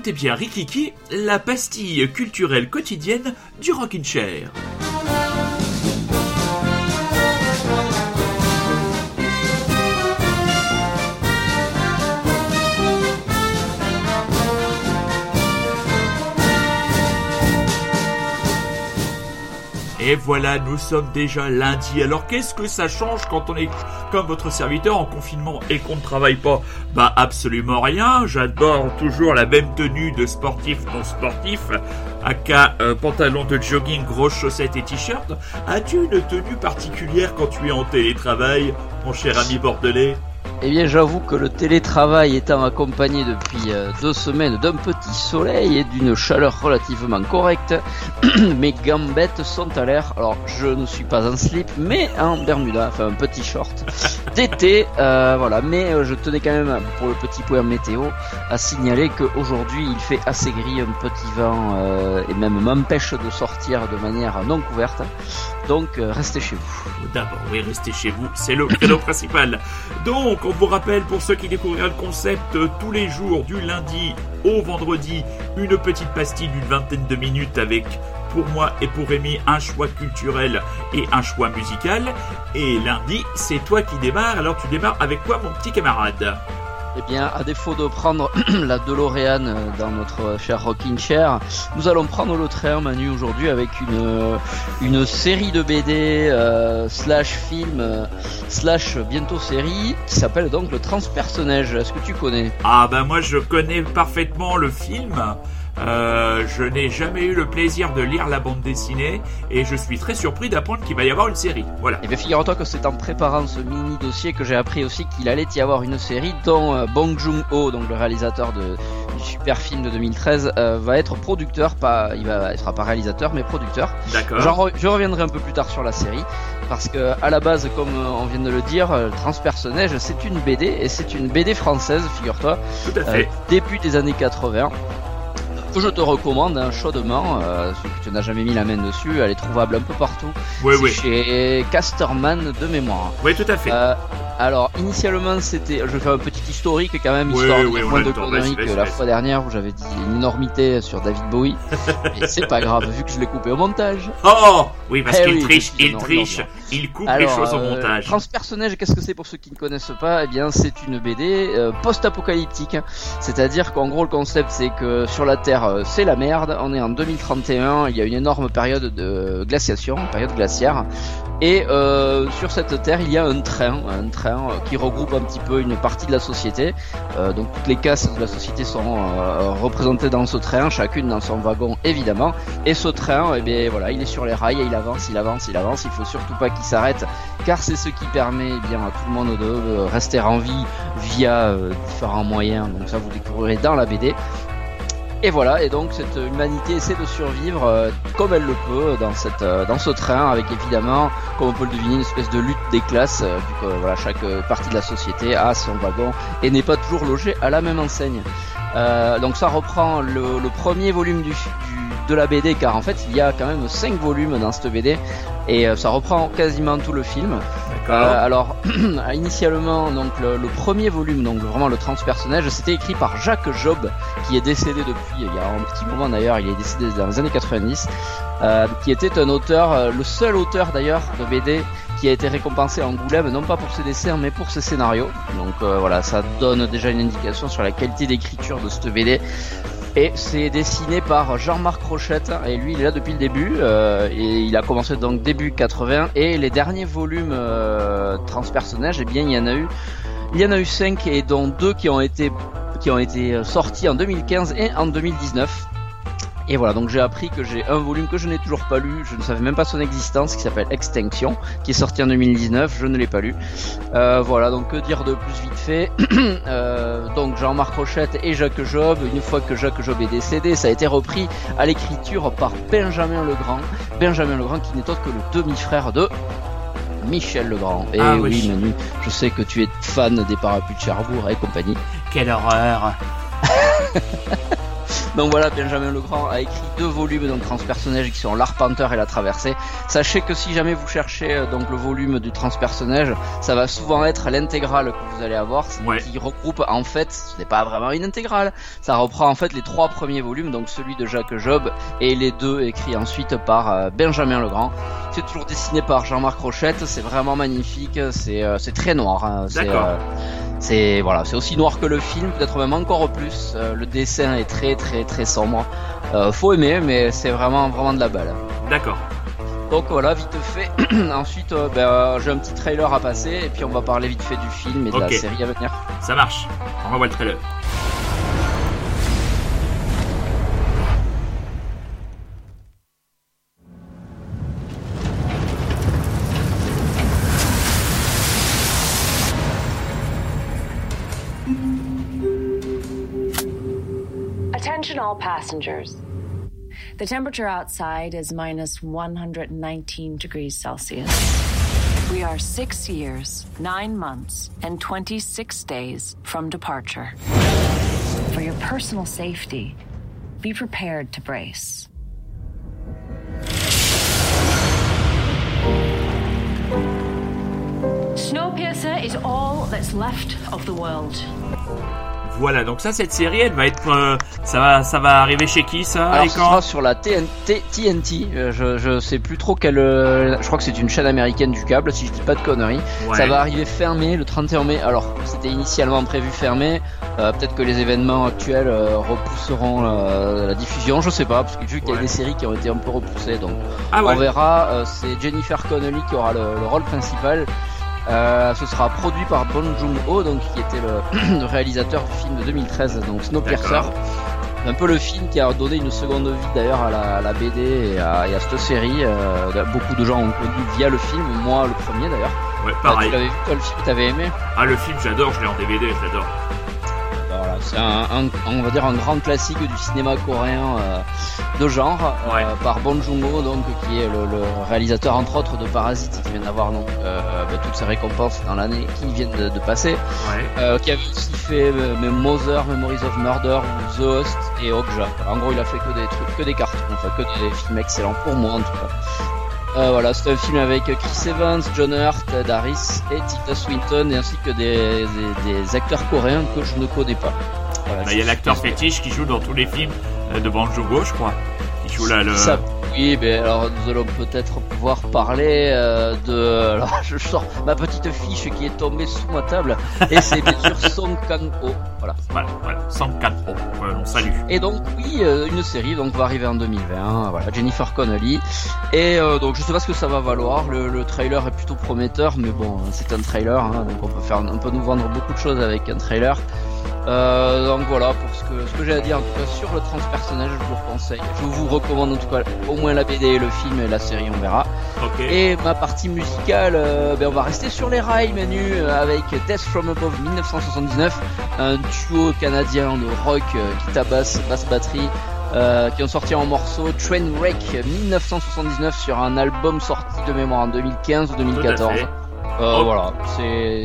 Écoutez bien Rikiki, la pastille culturelle quotidienne du Rockin' Chair. Et voilà, nous sommes déjà lundi. Alors qu'est-ce que ça change quand on est comme votre serviteur en confinement et qu'on ne travaille pas? Bah absolument rien. J'adore toujours la même tenue de sportif non sportif. Aka euh, pantalon de jogging, grosses chaussettes et t-shirt. As-tu une tenue particulière quand tu es en télétravail, mon cher ami bordelais? Eh bien, j'avoue que le télétravail étant accompagné depuis euh, deux semaines d'un petit soleil et d'une chaleur relativement correcte, mes gambettes sont à l'air. Alors, je ne suis pas en slip, mais en bermuda, enfin un petit short d'été. Euh, voilà, mais euh, je tenais quand même, pour le petit point météo, à signaler qu'aujourd'hui il fait assez gris, un petit vent, et même m'empêche de sortir de manière non couverte. Donc, restez chez vous. D'abord, oui, restez chez vous, c'est le cadeau principal. Donc, on vous rappelle, pour ceux qui découvriront le concept, euh, tous les jours, du lundi au vendredi, une petite pastille d'une vingtaine de minutes avec, pour moi et pour Rémi, un choix culturel et un choix musical. Et lundi, c'est toi qui démarres, alors tu démarres avec quoi, mon petit camarade? Eh bien, à défaut de prendre la DeLorean euh, dans notre cher Rocking Chair, nous allons prendre le train Manu aujourd'hui avec une euh, série de BD euh, slash film slash bientôt série qui s'appelle donc le Transpersonnage. Est-ce que tu connais? Ah ben moi je connais parfaitement le film. Euh, je n'ai jamais eu le plaisir de lire la bande dessinée et je suis très surpris d'apprendre qu'il va y avoir une série. Voilà. Et eh bien figure-toi que c'est en préparant ce mini dossier que j'ai appris aussi qu'il allait y avoir une série dont euh, Bong Joon-ho, donc le réalisateur de, du super film de 2013, euh, va être producteur, pas, il va, sera pas réalisateur mais producteur. D'accord. Je reviendrai un peu plus tard sur la série parce que à la base, comme on vient de le dire, Transpersonnage c'est une BD et c'est une BD française, figure-toi. Tout à fait. début des années 80 que je te recommande hein, chaudement. Euh, si tu n'as jamais mis la main dessus, elle est trouvable un peu partout. Oui, oui. Chez Casterman de mémoire. Oui, tout à fait. Euh, alors, initialement, c'était. Je vais faire un petit historique quand même, histoire de moins de conneries que la fois dernière où j'avais dit une énormité sur David Bowie. Mais c'est pas grave, vu que je l'ai coupé au montage. Oh Oui, parce eh qu'il triche, il triche, il coupe les choses au euh, montage. Transpersonnage, qu'est-ce que c'est pour ceux qui ne connaissent pas? Eh bien, c'est une BD euh, post-apocalyptique. C'est-à-dire qu'en gros, le concept, c'est que sur la Terre, euh, c'est la merde. On est en 2031, il y a une énorme période de glaciation, période glaciaire. Et euh, sur cette terre, il y a un train, un train euh, qui regroupe un petit peu une partie de la société. Donc toutes les castes de la société sont représentées dans ce train, chacune dans son wagon évidemment. Et ce train, eh bien voilà, il est sur les rails et il avance, il avance, il avance. Il faut surtout pas qu'il s'arrête, car c'est ce qui permet eh bien à tout le monde de rester en vie via différents moyens. Donc ça vous découvrirez dans la BD. Et voilà, et donc cette humanité essaie de survivre euh, comme elle le peut dans cette euh, dans ce train, avec évidemment, comme on peut le deviner, une espèce de lutte des classes, euh, que voilà chaque partie de la société a son wagon et n'est pas toujours logé à la même enseigne. donc ça reprend le, premier volume de la BD, car en fait il y a quand même 5 volumes dans cette BD et ça reprend quasiment tout le film. Euh, alors, initialement, donc le, premier volume, donc vraiment le transpersonnage, c'était écrit par Jacques Job, qui est décédé depuis il y a un petit moment d'ailleurs, il est décédé dans les années 90, euh, qui était un auteur, euh, le seul auteur d'ailleurs de BD qui a été récompensé en Angoulême, non pas pour ses dessins, mais pour ses scénarios. Donc voilà, ça donne déjà une indication sur la qualité d'écriture de cette BD. Et c'est dessiné par Jean-Marc Rochette. Et lui il est là depuis le début. Euh, et il a commencé donc début 80 et les derniers volumes euh, transpersonages et eh bien il y en a eu il y en a eu 5 et dont deux qui ont été qui ont été sortis en 2015 et en 2019 et voilà, donc j'ai appris que j'ai un volume que je n'ai toujours pas lu, je ne savais même pas son existence, qui s'appelle Extinction, qui est sorti en 2019, je ne l'ai pas lu. Euh, voilà, donc que dire de plus vite fait euh, Donc Jean-Marc Rochette et Jacques Job, une fois que Jacques Job est décédé, ça a été repris à l'écriture par Benjamin Legrand. Benjamin Legrand qui n'est autre que le demi-frère de Michel Legrand. Et ah oui. Manu, je sais que tu es fan des parapluies de Cherbourg et compagnie. Quelle horreur Donc voilà, Benjamin Legrand a écrit deux volumes donc transpersonnage qui sont l'Arpenteur et la Traversée. Sachez que si jamais vous cherchez euh, donc le volume du transpersonnage, ça va souvent être l'intégrale que vous allez avoir, qui regroupe en fait, ce n'est pas vraiment une intégrale, ça reprend en fait les trois premiers volumes, donc celui de Jacques Job et les deux écrits ensuite par euh, Benjamin Legrand. C'est toujours dessiné par Jean-Marc Rochette, c'est vraiment magnifique, c'est euh, très noir. Hein. C'est voilà, c'est aussi noir que le film, peut-être même encore plus. le dessin est très très très sombre. faut aimer, mais c'est vraiment vraiment de la balle. D'accord. Donc voilà, vite fait. Ensuite, euh, ben, j'ai un petit trailer à passer et puis on va parler vite fait du film et de la série à venir. Ça marche. On revoit le trailer. All passengers. The temperature outside is minus 119 degrees Celsius. We are six years, nine months, and 26 days from departure. For your personal safety, be prepared to brace. Snowpiercer is all that's left of the world. Voilà, donc ça, cette série, elle va être, euh, ça va, ça va arriver chez qui ça Alors, ce sera sur la TNT, TNT. Euh, je, je sais plus trop quelle. Euh, je crois que c'est une chaîne américaine du câble, si je dis pas de conneries. Ça va arriver fermé le 31 mai. Alors, c'était initialement prévu fermé. Peut-être que les événements actuels repousseront la diffusion, je sais pas, parce que vu qu'il y a des séries qui ont été un peu repoussées, donc ah on verra. c'est Jennifer Connelly qui aura le, le rôle principal. Euh, ce sera produit par Bon Joon-ho, donc qui était le, réalisateur du film de 2013, donc Snowpiercer. Un peu le film qui a donné une seconde vie d'ailleurs à la, BD et à, cette série. Euh, beaucoup de gens ont connu via le film, moi le premier d'ailleurs. Ouais, pareil. tu l'avais vu toi le film, t'avais aimé? Ah le film j'adore, je l'ai en DVD, j'adore c'est un, on va dire un grand classique du cinéma coréen euh, de genre euh, par Bon Joon-ho donc qui est le, réalisateur entre autres de Parasite qui vient d'avoir donc euh, bah, toutes ses récompenses dans l'année qui viennent de, passer. Qui a aussi fait Mother, Memories of Murder The Host et Okja. En gros il a fait que des trucs que des cartons enfin que des films excellents pour moi en tout cas euh, voilà, c'est un film avec Chris Evans, John Hurt, Ed Harris et Tita Swinton, ainsi que des, des, acteurs coréens que je ne connais pas. Bah, il y a l'acteur fétiche qui joue dans tous les films de Banjo Go, je crois. Là le. Oui, mais alors nous allons peut-être pouvoir parler euh, de. Alors je sors ma petite fiche qui est tombée sous ma table et c'est bien sûr Song Kang-ho. Voilà. Voilà, voilà. Song Kang-ho. on salue. Et donc oui, euh, une série donc va arriver en 2020. Voilà, Jennifer Connelly. Et euh, donc je sais pas ce que ça va valoir. Le, trailer est plutôt prometteur, mais bon, c'est un trailer, hein, donc on peut faire, on peut nous vendre beaucoup de choses avec un trailer. Euh, donc voilà pour ce que, ce que j'ai à dire en tout cas sur le transpersonnage, je vous le conseille. Je vous recommande en tout cas au moins la BD, le film et la série, on verra. Et ma partie musicale, euh, ben on va rester sur les rails menu euh, avec Death from Above 1979, un duo canadien de rock qui tabasse basse batterie. qui ont sorti en morceau Trainwreck 1979 sur un album sorti de mémoire en 2015 ou 2014. Voilà, c'est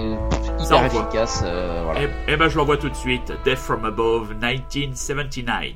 hyper efficace. Euh, voilà. Et, eh, eh ben je l'envoie tout de suite. Death from Above 1979.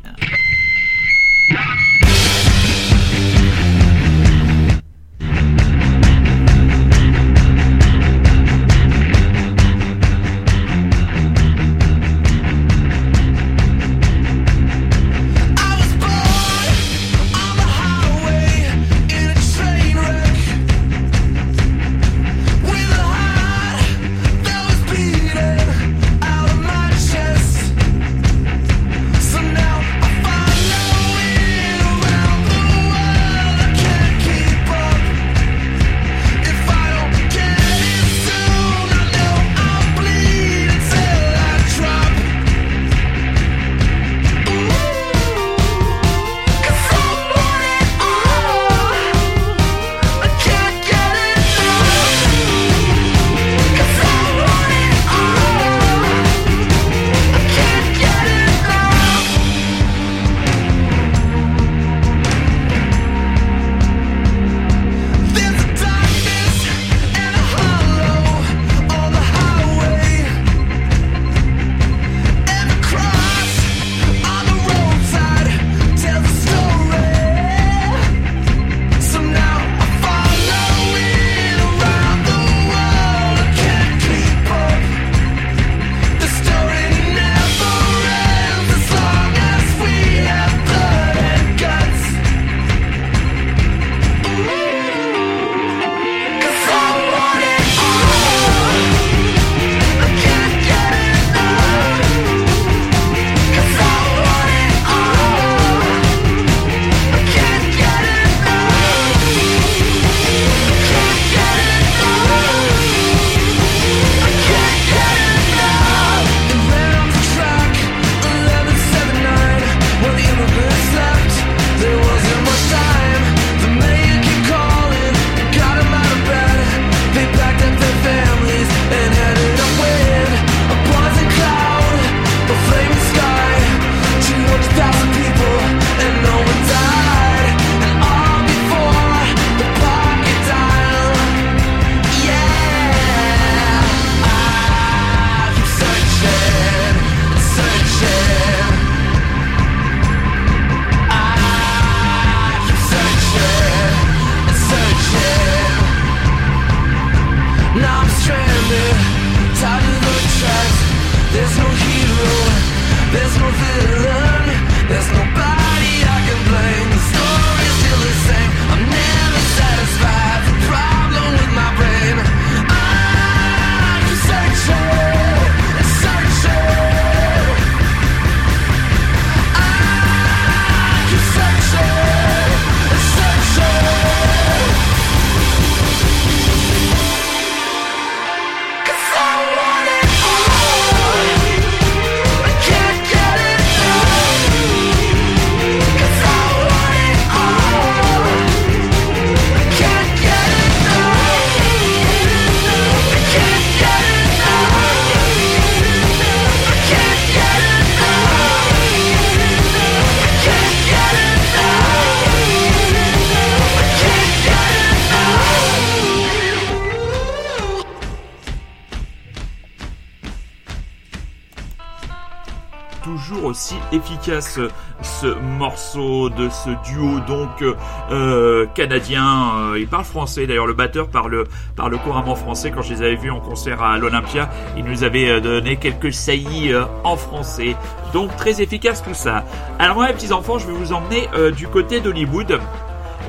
Toujours aussi efficace ce morceau de ce duo donc euh, canadien. Euh, il parle français d'ailleurs, le batteur parle, parle couramment français. Quand je les avais vus en concert à l'Olympia, il nous avait euh, donné quelques saillies en français. Donc très efficace tout ça. Alors mes petits enfants, je vais vous emmener du côté d'Hollywood.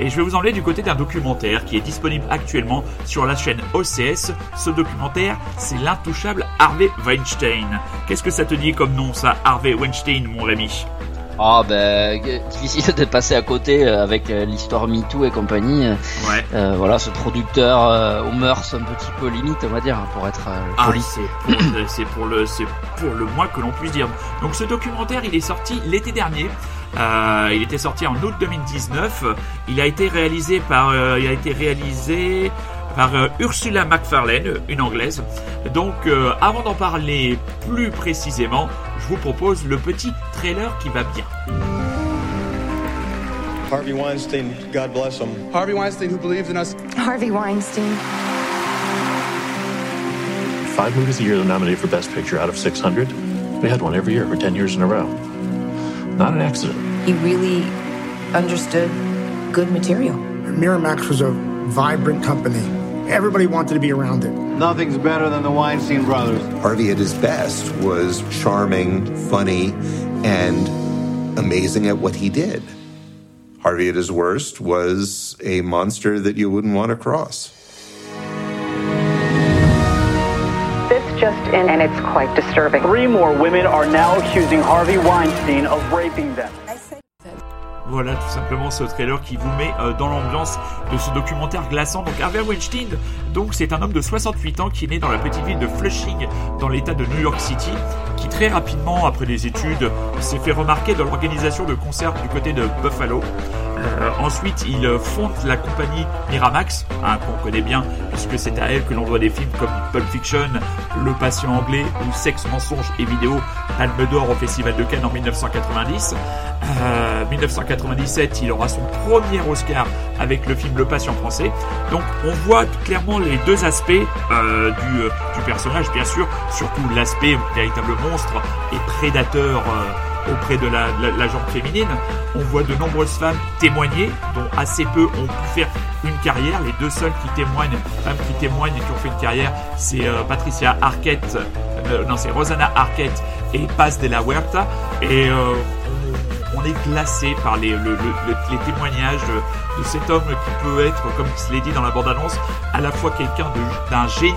Et je vais vous emmener du côté d'un documentaire qui est disponible actuellement sur la chaîne OCS. Ce documentaire, c'est l'intouchable Harvey Weinstein. Qu'est-ce que ça te dit comme nom, ça, Harvey Weinstein, mon Rémi? Ah ben difficile de passer à côté euh, avec euh, l'histoire MeToo et compagnie. Ouais. Euh, voilà, ce producteur euh, aux mœurs un petit peu limite, on va dire, pour être ah, poli. c'est pour, le c'est pour le moins que l'on puisse dire. Donc ce documentaire, il est sorti l'été dernier. Euh, il était sorti en août 2019. Il a été réalisé par, euh, il a été réalisé par euh, Ursula Macfarlane, une anglaise. Donc, avant d'en parler plus précisément, je vous propose le petit trailer qui va bien. Harvey Weinstein, God bless him. Harvey Weinstein, who believed in us. Harvey Weinstein. Five movies a year are nominated for Best Picture out of 600. We had one every year for 10 years in a row. Not an accident. He really understood good material. Miramax was a vibrant company. Everybody wanted to be around it. Nothing's better than the Weinstein brothers. Harvey at his best was charming, funny, and amazing at what he did. Harvey at his worst was a monster that you wouldn't want to cross. Just in, and it's quite disturbing. Three more women are now accusing Harvey Weinstein of raping them. Voilà tout simplement ce trailer qui vous met euh, dans l'ambiance de ce documentaire glaçant. Donc Harvey Weinstein, donc c'est un homme de 68 ans qui est né dans la petite ville de Flushing dans l'état de New York City, qui très rapidement après des études s'est fait remarquer dans l'organisation de concerts du côté de Buffalo. Euh, ensuite, il fonde la compagnie Miramax, hein, qu'on connaît bien, puisque c'est à elle que l'on doit des films comme Pulp Fiction, Le Patient Anglais ou Sexe, Mensonge et Vidéo, Palme d'Or au Festival de Cannes en 1990. Euh, 1997, il aura son premier Oscar avec le film Le Patient Français. Donc, on voit clairement les deux aspects euh, du, euh, du, personnage, bien sûr, surtout l'aspect véritable monstre et prédateur. Auprès de la, la, féminine. On voit de nombreuses femmes témoigner, dont assez peu ont pu faire une carrière. Les deux seules qui témoignent, femmes qui témoignent et qui ont fait une carrière, c'est euh, Patricia Arquette, euh, non c'est Rosanna Arquette et Paz de la Huerta. Et euh, on, est glacé par les, les témoignages de, de, cet homme qui peut être, comme je l'ai dit dans la bande-annonce, à la fois quelqu'un d'un génie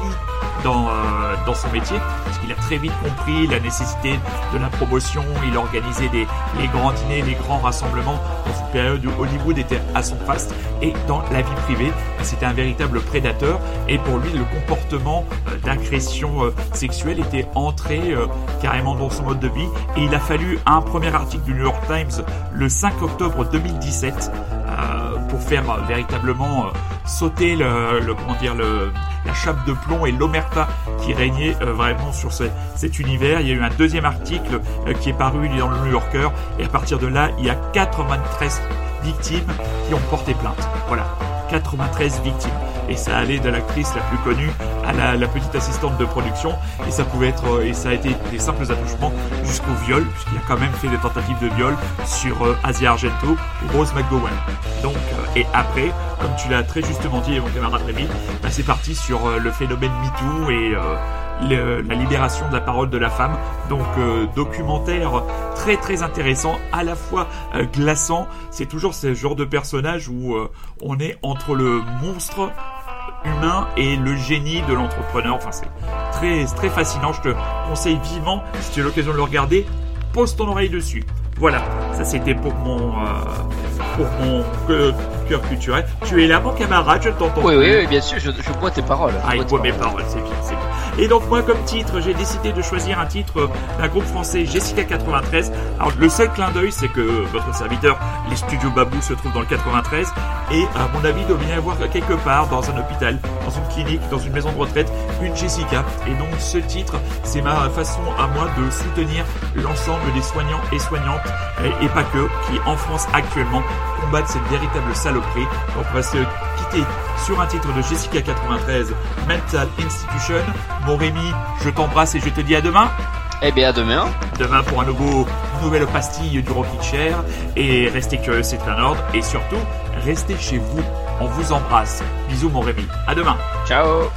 dans, euh, dans son métier, parce qu'il a très vite compris la nécessité de la promotion, il organisait des, les grands dîners, les grands rassemblements dans une période où Hollywood était à son faste, et dans la vie privée, c'était un véritable prédateur, et pour lui, le comportement euh, d'agression euh, sexuelle était entré carrément dans son mode de vie, et il a fallu un premier article du New York Times le 5 octobre 2017 pour faire véritablement sauter le, comment la chape de plomb et l'omerta qui régnait euh, vraiment sur cet univers. Il y a eu un deuxième article euh, qui est paru dans le New Yorker et à partir de là, il y a 93 victimes qui ont porté plainte. Voilà, 93 victimes et ça allait de l'actrice la plus connue à la, petite assistante de production et ça pouvait être euh, et ça a été des simples attouchements jusqu'au viol puisqu'il a quand même fait des tentatives de viol sur euh, Asia Argento ou Rose McGowan. Donc euh, et après, comme tu l'as très justement dit mon camarade Rémi, bah, c'est parti sur le phénomène MeToo et la libération de la parole de la femme. Donc documentaire très très intéressant, à la fois glaçant. C'est toujours ce genre de personnage où on est entre le monstre humain et le génie de l'entrepreneur. Enfin, c'est très, très fascinant. Je te conseille vivement, si tu as l'occasion de le regarder, pose ton oreille dessus. Voilà, ça c'était pour mon, euh, pour mon culturel. Tu es là, mon camarade, je t'entends. Oui, oui, bien sûr, je, je bois tes paroles. Ah, il boit mes paroles, c'est bien, c'est bien. Et donc moi comme titre, j'ai décidé de choisir un titre d'un groupe français, Jessica 93. Alors le seul clin d'œil, c'est que votre serviteur, les studios Babou, se trouvent dans le 93. Et à mon avis, il doit bien y avoir quelque part dans un hôpital, dans une clinique, dans une maison de retraite, une Jessica. Et donc ce titre, c'est ma façon à moi de soutenir l'ensemble des soignants et soignantes, et, pas que, qui en France actuellement combattent cette véritable saloperie. Donc on va se quitter sur un titre de Jessica 93, Mental Institution. Mon Rémi, je t'embrasse et je te dis à demain. Eh bien, à demain. Demain pour un nouveau, une nouvelle pastille du Rockin' Chair. Et restez curieux, c'est un ordre. Et surtout, restez chez vous. On vous embrasse. Bisous mon Rémi. À demain. Ciao.